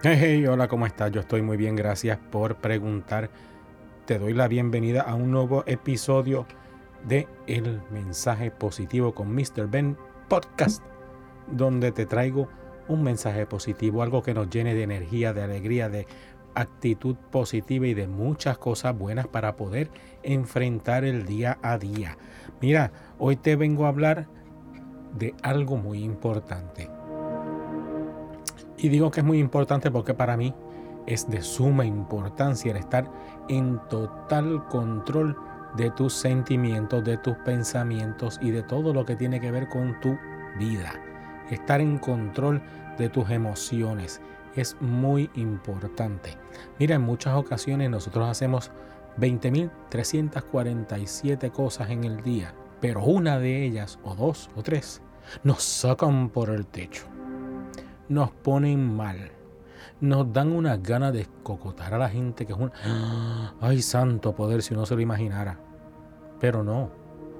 Hey, hola, ¿cómo estás? Yo estoy muy bien, gracias por preguntar. Te doy la bienvenida a un nuevo episodio de El Mensaje Positivo con Mr. Ben Podcast, donde te traigo un mensaje positivo, algo que nos llene de energía, de alegría, de actitud positiva y de muchas cosas buenas para poder enfrentar el día a día. Mira, hoy te vengo a hablar de algo muy importante y digo que es muy importante porque para mí es de suma importancia el estar en total control de tus sentimientos, de tus pensamientos y de todo lo que tiene que ver con tu vida. Estar en control de tus emociones es muy importante. Mira, en muchas ocasiones nosotros hacemos 20.347 cosas en el día, pero una de ellas, o dos, o tres, nos sacan por el techo nos ponen mal. Nos dan una ganas de cocotar a la gente que es un... ¡Ay, santo poder si uno se lo imaginara! Pero no,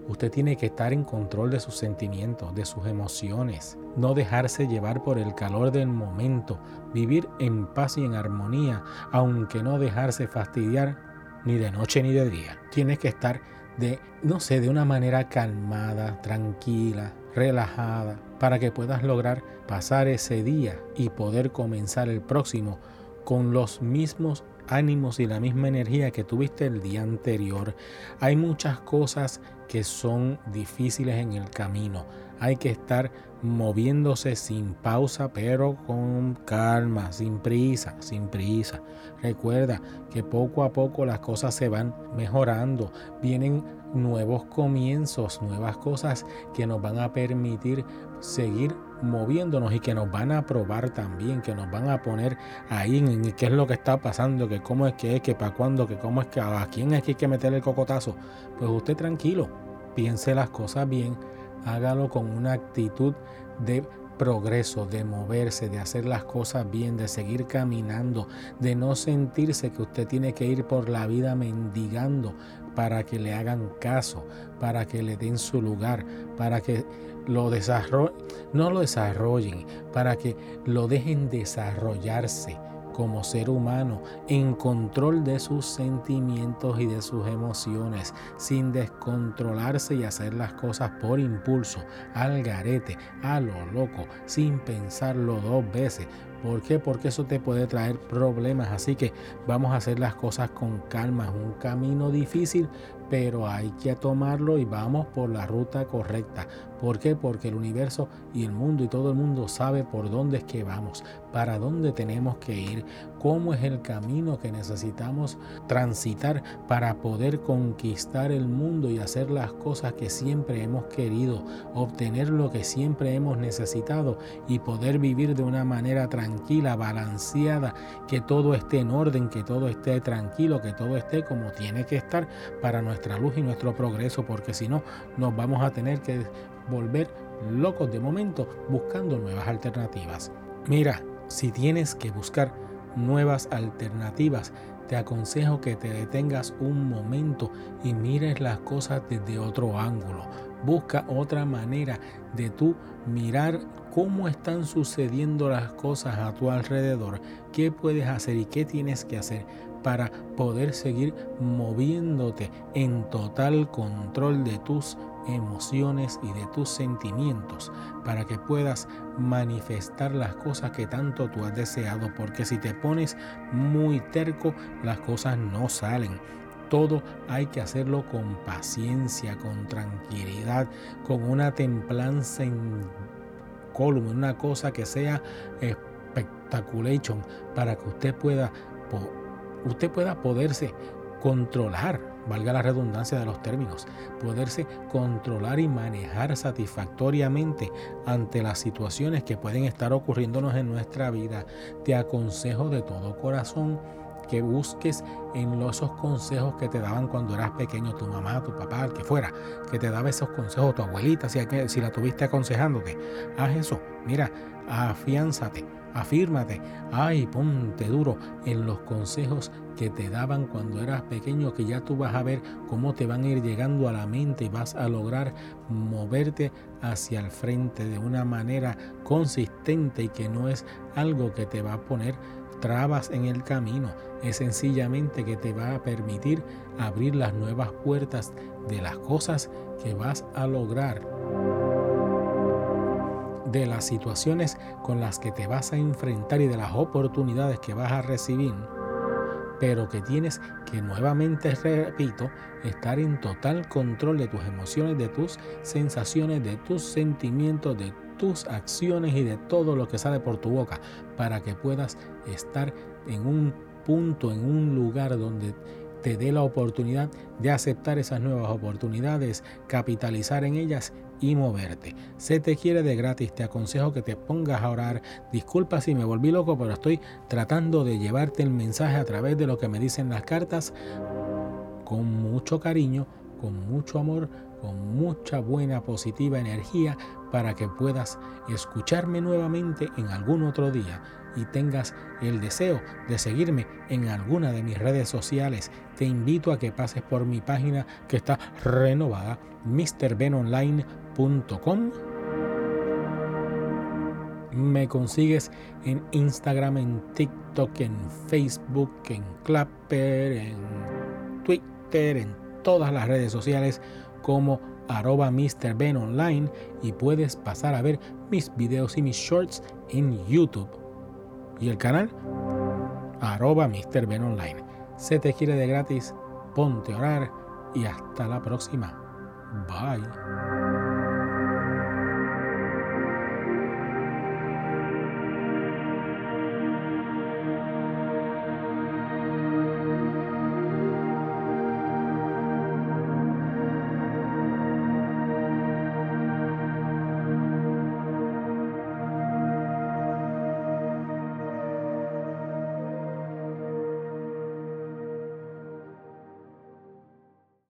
usted tiene que estar en control de sus sentimientos, de sus emociones, no dejarse llevar por el calor del momento, vivir en paz y en armonía, aunque no dejarse fastidiar ni de noche ni de día. Tienes que estar de, no sé, de una manera calmada, tranquila, relajada, para que puedas lograr pasar ese día y poder comenzar el próximo con los mismos ánimos y la misma energía que tuviste el día anterior. Hay muchas cosas que son difíciles en el camino. Hay que estar moviéndose sin pausa, pero con calma, sin prisa, sin prisa. Recuerda que poco a poco las cosas se van mejorando. Vienen nuevos comienzos, nuevas cosas que nos van a permitir seguir moviéndonos y que nos van a probar también, que nos van a poner ahí en qué es lo que está pasando, que cómo es que es, que para cuándo, que cómo es que a quién es que hay que meter el cocotazo. Pues usted tranquilo, piense las cosas bien, hágalo con una actitud de progreso, de moverse, de hacer las cosas bien, de seguir caminando, de no sentirse que usted tiene que ir por la vida mendigando para que le hagan caso, para que le den su lugar, para que lo no lo desarrollen, para que lo dejen desarrollarse como ser humano en control de sus sentimientos y de sus emociones, sin descontrolarse y hacer las cosas por impulso, al garete, a lo loco, sin pensarlo dos veces. ¿Por qué? Porque eso te puede traer problemas. Así que vamos a hacer las cosas con calma. Es un camino difícil, pero hay que tomarlo y vamos por la ruta correcta. ¿Por qué? Porque el universo y el mundo y todo el mundo sabe por dónde es que vamos, para dónde tenemos que ir, cómo es el camino que necesitamos transitar para poder conquistar el mundo y hacer las cosas que siempre hemos querido, obtener lo que siempre hemos necesitado y poder vivir de una manera tranquila, balanceada, que todo esté en orden, que todo esté tranquilo, que todo esté como tiene que estar para nuestra luz y nuestro progreso, porque si no nos vamos a tener que volver locos de momento buscando nuevas alternativas. Mira, si tienes que buscar nuevas alternativas, te aconsejo que te detengas un momento y mires las cosas desde otro ángulo. Busca otra manera de tú mirar cómo están sucediendo las cosas a tu alrededor, qué puedes hacer y qué tienes que hacer para poder seguir moviéndote en total control de tus emociones y de tus sentimientos para que puedas manifestar las cosas que tanto tú has deseado porque si te pones muy terco las cosas no salen. Todo hay que hacerlo con paciencia, con tranquilidad, con una templanza en column, una cosa que sea espectaculation para que usted pueda usted pueda poderse controlar, valga la redundancia de los términos, poderse controlar y manejar satisfactoriamente ante las situaciones que pueden estar ocurriéndonos en nuestra vida. Te aconsejo de todo corazón que busques en esos consejos que te daban cuando eras pequeño, tu mamá, tu papá, el que fuera, que te daba esos consejos, tu abuelita, si, si la tuviste aconsejándote, haz eso, mira, afiánzate, Afírmate, ay, ponte duro en los consejos que te daban cuando eras pequeño, que ya tú vas a ver cómo te van a ir llegando a la mente y vas a lograr moverte hacia el frente de una manera consistente y que no es algo que te va a poner trabas en el camino, es sencillamente que te va a permitir abrir las nuevas puertas de las cosas que vas a lograr de las situaciones con las que te vas a enfrentar y de las oportunidades que vas a recibir, pero que tienes que nuevamente, repito, estar en total control de tus emociones, de tus sensaciones, de tus sentimientos, de tus acciones y de todo lo que sale por tu boca, para que puedas estar en un punto, en un lugar donde te dé la oportunidad de aceptar esas nuevas oportunidades, capitalizar en ellas y moverte. Se te quiere de gratis, te aconsejo que te pongas a orar. Disculpa si me volví loco, pero estoy tratando de llevarte el mensaje a través de lo que me dicen las cartas con mucho cariño, con mucho amor, con mucha buena positiva energía para que puedas escucharme nuevamente en algún otro día y tengas el deseo de seguirme en alguna de mis redes sociales, te invito a que pases por mi página que está renovada, mrbenonline.com. Me consigues en Instagram, en TikTok, en Facebook, en Clapper, en Twitter, en todas las redes sociales como arroba. Online y puedes pasar a ver mis videos y mis shorts en YouTube y el canal arroba Online. Se te quiere de gratis, ponte a orar y hasta la próxima. Bye.